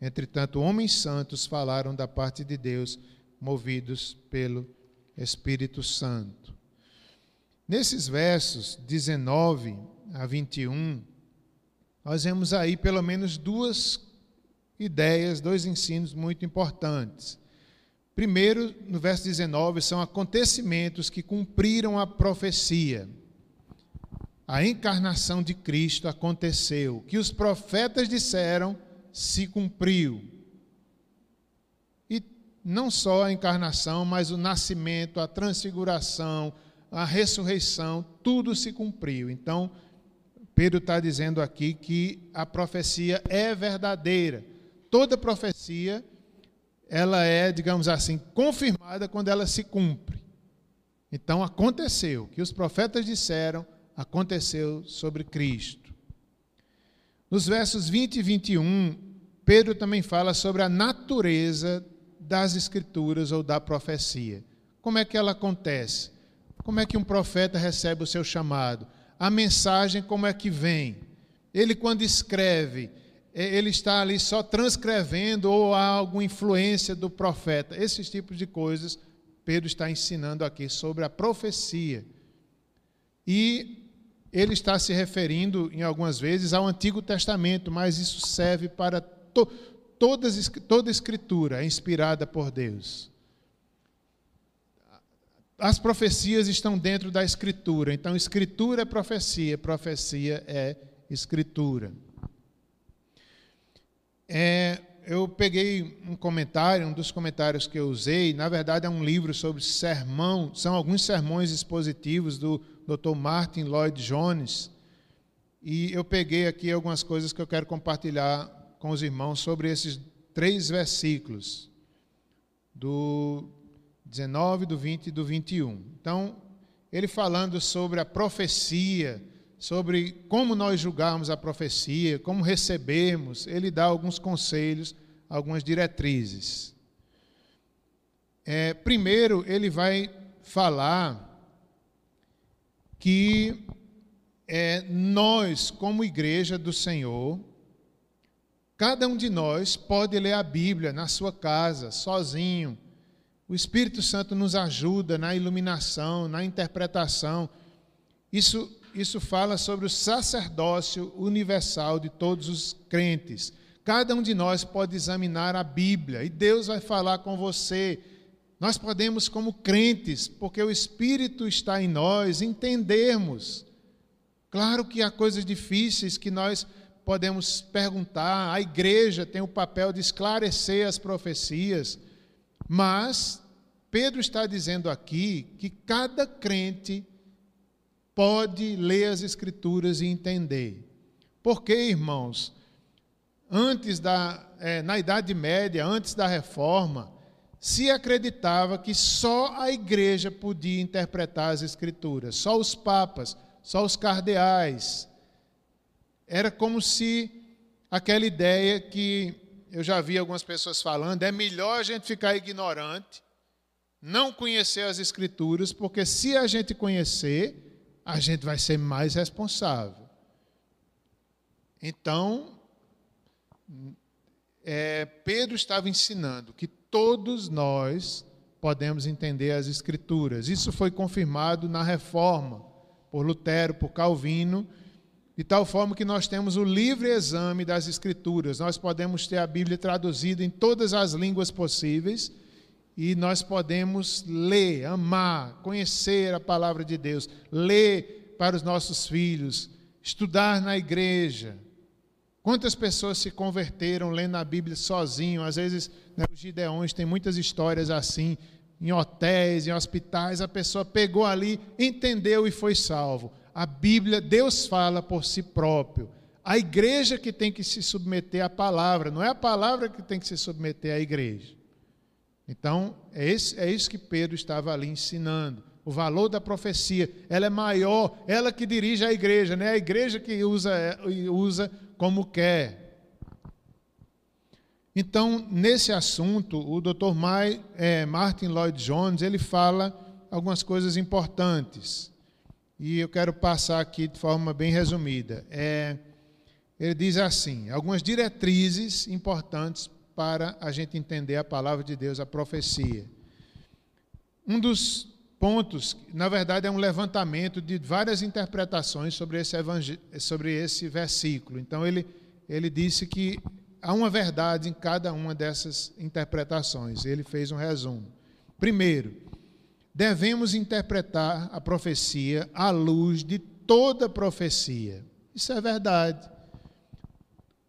entretanto, homens santos falaram da parte de Deus, movidos pelo Espírito Santo. Nesses versos 19 a 21, nós vemos aí pelo menos duas ideias, dois ensinos muito importantes. Primeiro, no verso 19, são acontecimentos que cumpriram a profecia. A encarnação de Cristo aconteceu. O que os profetas disseram se cumpriu não só a encarnação, mas o nascimento, a transfiguração, a ressurreição, tudo se cumpriu. Então, Pedro está dizendo aqui que a profecia é verdadeira. Toda profecia, ela é, digamos assim, confirmada quando ela se cumpre. Então, aconteceu. O que os profetas disseram, aconteceu sobre Cristo. Nos versos 20 e 21, Pedro também fala sobre a natureza das escrituras ou da profecia. Como é que ela acontece? Como é que um profeta recebe o seu chamado? A mensagem como é que vem? Ele quando escreve, ele está ali só transcrevendo ou há alguma influência do profeta? Esses tipos de coisas Pedro está ensinando aqui sobre a profecia. E ele está se referindo, em algumas vezes, ao Antigo Testamento, mas isso serve para to, todas, toda escritura inspirada por Deus. As profecias estão dentro da escritura, então escritura é profecia, profecia é escritura. É, eu peguei um comentário, um dos comentários que eu usei, na verdade é um livro sobre sermão, são alguns sermões expositivos do Dr. Martin Lloyd Jones, e eu peguei aqui algumas coisas que eu quero compartilhar com os irmãos sobre esses três versículos, do 19, do 20 e do 21. Então, ele falando sobre a profecia, sobre como nós julgarmos a profecia, como recebermos, ele dá alguns conselhos, algumas diretrizes. É, primeiro, ele vai falar que é, nós, como igreja do Senhor, cada um de nós pode ler a Bíblia na sua casa, sozinho. O Espírito Santo nos ajuda na iluminação, na interpretação. Isso isso fala sobre o sacerdócio universal de todos os crentes. Cada um de nós pode examinar a Bíblia e Deus vai falar com você. Nós podemos, como crentes, porque o Espírito está em nós, entendermos. Claro que há coisas difíceis que nós podemos perguntar, a igreja tem o papel de esclarecer as profecias, mas Pedro está dizendo aqui que cada crente pode ler as Escrituras e entender. Porque, irmãos, antes da, é, na Idade Média, antes da Reforma, se acreditava que só a igreja podia interpretar as Escrituras, só os papas, só os cardeais. Era como se aquela ideia que eu já vi algumas pessoas falando, é melhor a gente ficar ignorante, não conhecer as Escrituras, porque se a gente conhecer, a gente vai ser mais responsável. Então, é, Pedro estava ensinando que todos nós podemos entender as Escrituras. Isso foi confirmado na reforma por Lutero, por Calvino, de tal forma que nós temos o livre exame das Escrituras. Nós podemos ter a Bíblia traduzida em todas as línguas possíveis e nós podemos ler, amar, conhecer a palavra de Deus, ler para os nossos filhos, estudar na igreja. Quantas pessoas se converteram lendo a Bíblia sozinho? Às vezes, né, os Gideões têm muitas histórias assim, em hotéis, em hospitais, a pessoa pegou ali, entendeu e foi salvo. A Bíblia, Deus fala por si próprio. A igreja que tem que se submeter à palavra, não é a palavra que tem que se submeter à igreja. Então, é, esse, é isso que Pedro estava ali ensinando. O valor da profecia. Ela é maior, ela que dirige a igreja, não é a igreja que usa, usa como quer. Então, nesse assunto, o Dr. é, Martin Lloyd Jones ele fala algumas coisas importantes. E eu quero passar aqui de forma bem resumida. É, ele diz assim: algumas diretrizes importantes para a gente entender a palavra de Deus, a profecia. Um dos pontos, na verdade, é um levantamento de várias interpretações sobre esse, sobre esse versículo. Então, ele, ele disse que há uma verdade em cada uma dessas interpretações. Ele fez um resumo. Primeiro, devemos interpretar a profecia à luz de toda profecia. Isso é verdade.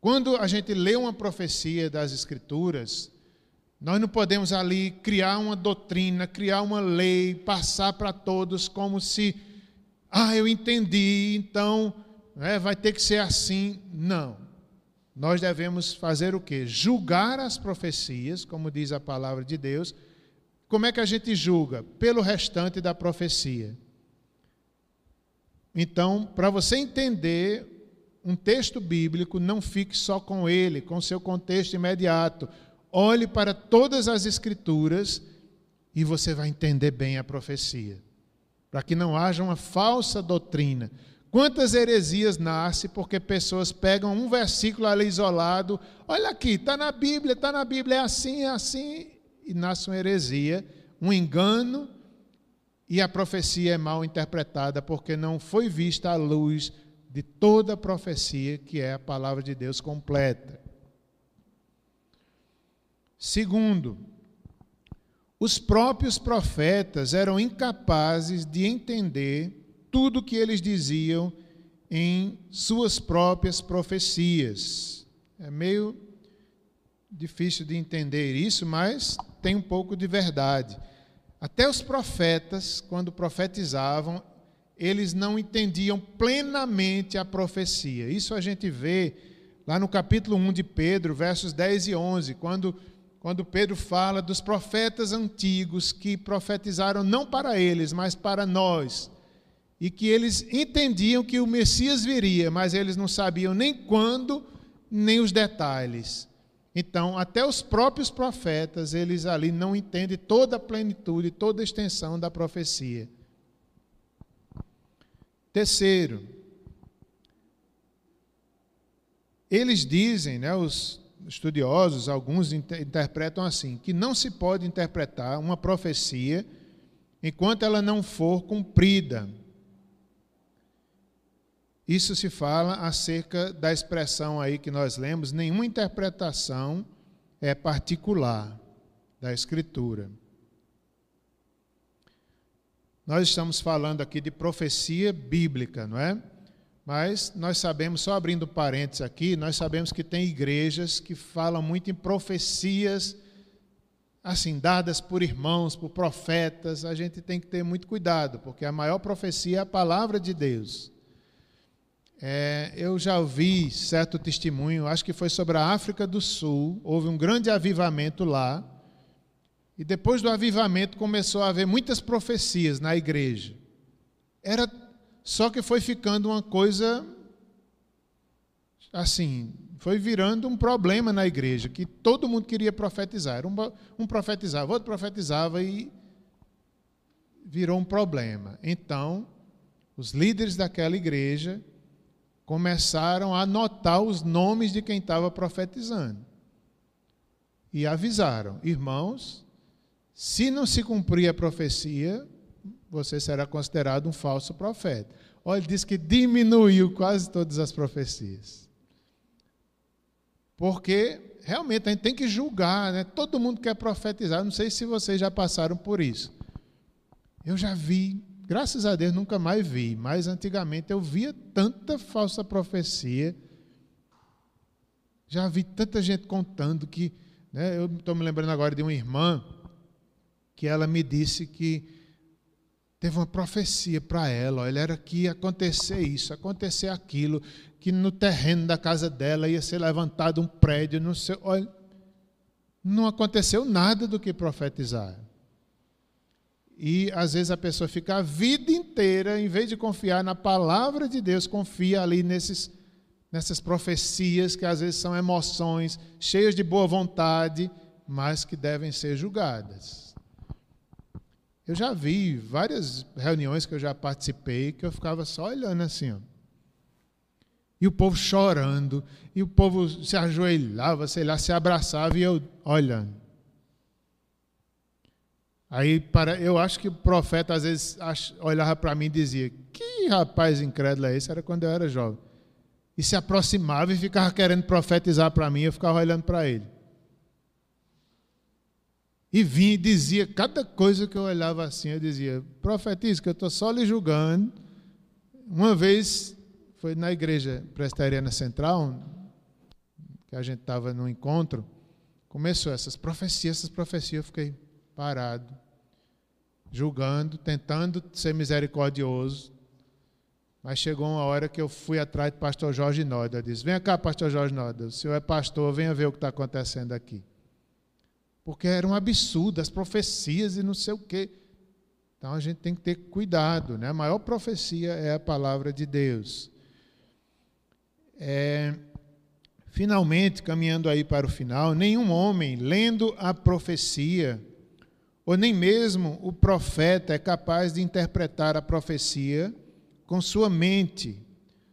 Quando a gente lê uma profecia das Escrituras, nós não podemos ali criar uma doutrina, criar uma lei, passar para todos como se, ah, eu entendi, então é, vai ter que ser assim. Não. Nós devemos fazer o quê? Julgar as profecias, como diz a palavra de Deus. Como é que a gente julga? Pelo restante da profecia. Então, para você entender um texto bíblico, não fique só com ele, com seu contexto imediato. Olhe para todas as escrituras e você vai entender bem a profecia. Para que não haja uma falsa doutrina. Quantas heresias nascem porque pessoas pegam um versículo ali isolado, olha aqui, está na Bíblia, está na Bíblia, é assim, é assim, e nasce uma heresia, um engano, e a profecia é mal interpretada porque não foi vista à luz de toda a profecia que é a palavra de Deus completa. Segundo, os próprios profetas eram incapazes de entender tudo o que eles diziam em suas próprias profecias. É meio difícil de entender isso, mas tem um pouco de verdade. Até os profetas, quando profetizavam, eles não entendiam plenamente a profecia. Isso a gente vê lá no capítulo 1 de Pedro, versos 10 e 11, quando, quando Pedro fala dos profetas antigos que profetizaram não para eles, mas para nós e que eles entendiam que o Messias viria, mas eles não sabiam nem quando, nem os detalhes. Então, até os próprios profetas, eles ali não entendem toda a plenitude, toda a extensão da profecia. Terceiro, eles dizem, né, os estudiosos, alguns interpretam assim, que não se pode interpretar uma profecia enquanto ela não for cumprida. Isso se fala acerca da expressão aí que nós lemos, nenhuma interpretação é particular da Escritura. Nós estamos falando aqui de profecia bíblica, não é? Mas nós sabemos, só abrindo parênteses aqui, nós sabemos que tem igrejas que falam muito em profecias, assim, dadas por irmãos, por profetas. A gente tem que ter muito cuidado, porque a maior profecia é a palavra de Deus. É, eu já ouvi certo testemunho, acho que foi sobre a África do Sul, houve um grande avivamento lá, e depois do avivamento começou a haver muitas profecias na igreja. Era só que foi ficando uma coisa assim, foi virando um problema na igreja, que todo mundo queria profetizar. Um, um profetizava, outro profetizava e virou um problema. Então, os líderes daquela igreja começaram a anotar os nomes de quem estava profetizando. E avisaram: irmãos, se não se cumprir a profecia, você será considerado um falso profeta. Olha, ele diz que diminuiu quase todas as profecias. Porque realmente a gente tem que julgar, né? Todo mundo quer profetizar. Não sei se vocês já passaram por isso. Eu já vi Graças a Deus nunca mais vi, mas antigamente eu via tanta falsa profecia. Já vi tanta gente contando que. Né, eu estou me lembrando agora de uma irmã que ela me disse que teve uma profecia para ela. Olha, era que ia acontecer isso, acontecer aquilo, que no terreno da casa dela ia ser levantado um prédio. Não, sei, olha, não aconteceu nada do que profetizaram. E às vezes a pessoa fica a vida inteira, em vez de confiar na palavra de Deus, confia ali nesses, nessas profecias que às vezes são emoções cheias de boa vontade, mas que devem ser julgadas. Eu já vi várias reuniões que eu já participei que eu ficava só olhando assim, ó. E o povo chorando, e o povo se ajoelhava, sei lá, se abraçava e eu olhando. Aí para, eu acho que o profeta às vezes olhava para mim e dizia: Que rapaz incrédulo é esse? Era quando eu era jovem. E se aproximava e ficava querendo profetizar para mim, eu ficava olhando para ele. E vinha e dizia, cada coisa que eu olhava assim, eu dizia: Profetiza, que eu estou só lhe julgando. Uma vez, foi na igreja presbiteriana central, que a gente estava no encontro, começou essas profecias, essas profecias, eu fiquei parado, julgando, tentando ser misericordioso. Mas chegou uma hora que eu fui atrás do pastor Jorge Noda. Eu disse: Vem cá, pastor Jorge Noda, o senhor é pastor, venha ver o que está acontecendo aqui. Porque era um absurdo, as profecias e não sei o quê. Então a gente tem que ter cuidado, né? A maior profecia é a palavra de Deus. É, finalmente, caminhando aí para o final, nenhum homem, lendo a profecia, ou nem mesmo o profeta, é capaz de interpretar a profecia com sua mente.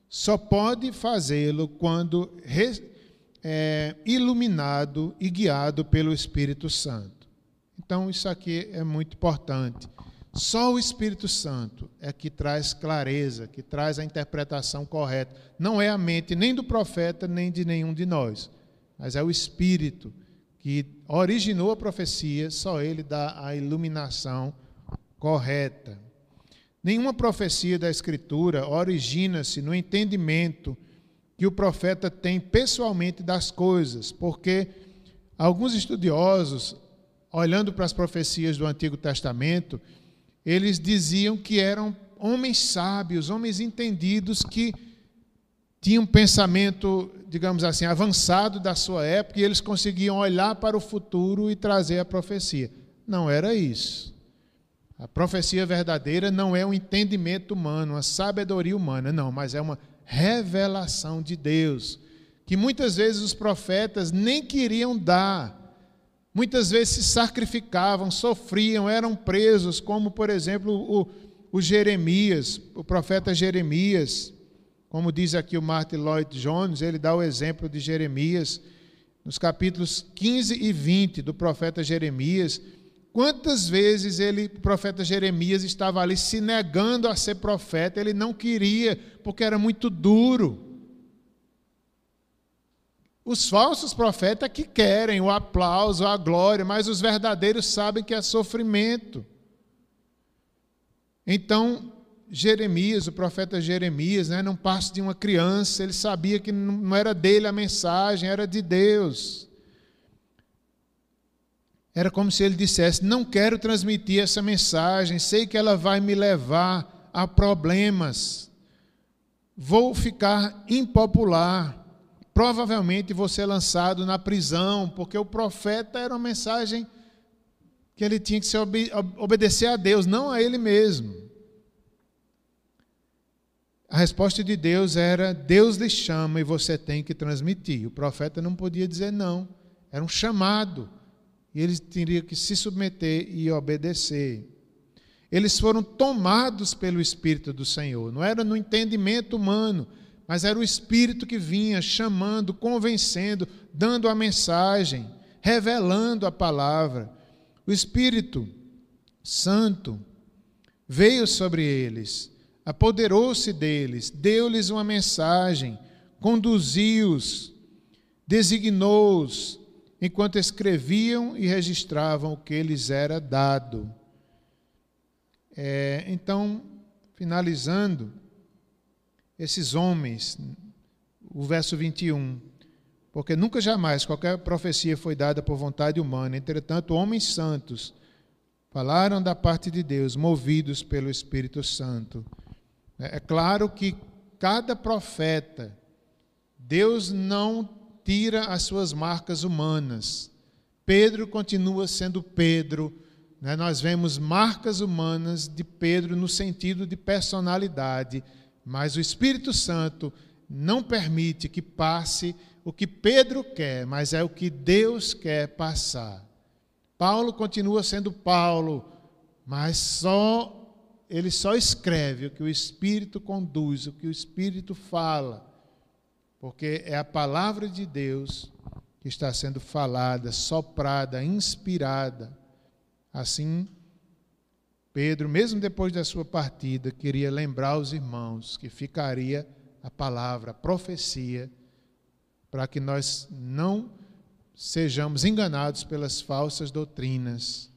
Só pode fazê-lo quando é, iluminado e guiado pelo Espírito Santo. Então, isso aqui é muito importante. Só o Espírito Santo é que traz clareza, que traz a interpretação correta. Não é a mente nem do profeta, nem de nenhum de nós, mas é o Espírito que originou a profecia, só ele dá a iluminação correta. Nenhuma profecia da Escritura origina-se no entendimento que o profeta tem pessoalmente das coisas, porque alguns estudiosos, olhando para as profecias do Antigo Testamento, eles diziam que eram homens sábios, homens entendidos que tinham um pensamento, digamos assim, avançado da sua época e eles conseguiam olhar para o futuro e trazer a profecia. Não era isso. A profecia verdadeira não é um entendimento humano, uma sabedoria humana, não, mas é uma revelação de Deus, que muitas vezes os profetas nem queriam dar Muitas vezes se sacrificavam, sofriam, eram presos, como, por exemplo, o, o Jeremias, o profeta Jeremias. Como diz aqui o Martin Lloyd Jones, ele dá o exemplo de Jeremias, nos capítulos 15 e 20 do profeta Jeremias. Quantas vezes ele, o profeta Jeremias estava ali se negando a ser profeta, ele não queria, porque era muito duro. Os falsos profetas que querem o aplauso, a glória, mas os verdadeiros sabem que é sofrimento. Então, Jeremias, o profeta Jeremias, né, não passa de uma criança, ele sabia que não era dele a mensagem, era de Deus. Era como se ele dissesse: Não quero transmitir essa mensagem, sei que ela vai me levar a problemas, vou ficar impopular provavelmente vou ser lançado na prisão, porque o profeta era uma mensagem que ele tinha que se obede obedecer a Deus, não a ele mesmo. A resposta de Deus era: Deus lhe chama e você tem que transmitir. O profeta não podia dizer não, era um chamado, e ele teria que se submeter e obedecer. Eles foram tomados pelo Espírito do Senhor, não era no entendimento humano, mas era o Espírito que vinha chamando, convencendo, dando a mensagem, revelando a palavra. O Espírito Santo veio sobre eles, apoderou-se deles, deu-lhes uma mensagem, conduziu-os, designou-os, enquanto escreviam e registravam o que lhes era dado. É, então, finalizando, esses homens, o verso 21. Porque nunca jamais qualquer profecia foi dada por vontade humana, entretanto, homens santos falaram da parte de Deus, movidos pelo Espírito Santo. É, é claro que cada profeta, Deus não tira as suas marcas humanas. Pedro continua sendo Pedro. Né? Nós vemos marcas humanas de Pedro no sentido de personalidade mas o Espírito Santo não permite que passe o que Pedro quer, mas é o que Deus quer passar. Paulo continua sendo Paulo, mas só ele só escreve o que o Espírito conduz, o que o Espírito fala, porque é a palavra de Deus que está sendo falada, soprada, inspirada. Assim, Pedro, mesmo depois da sua partida, queria lembrar os irmãos que ficaria a palavra, a profecia, para que nós não sejamos enganados pelas falsas doutrinas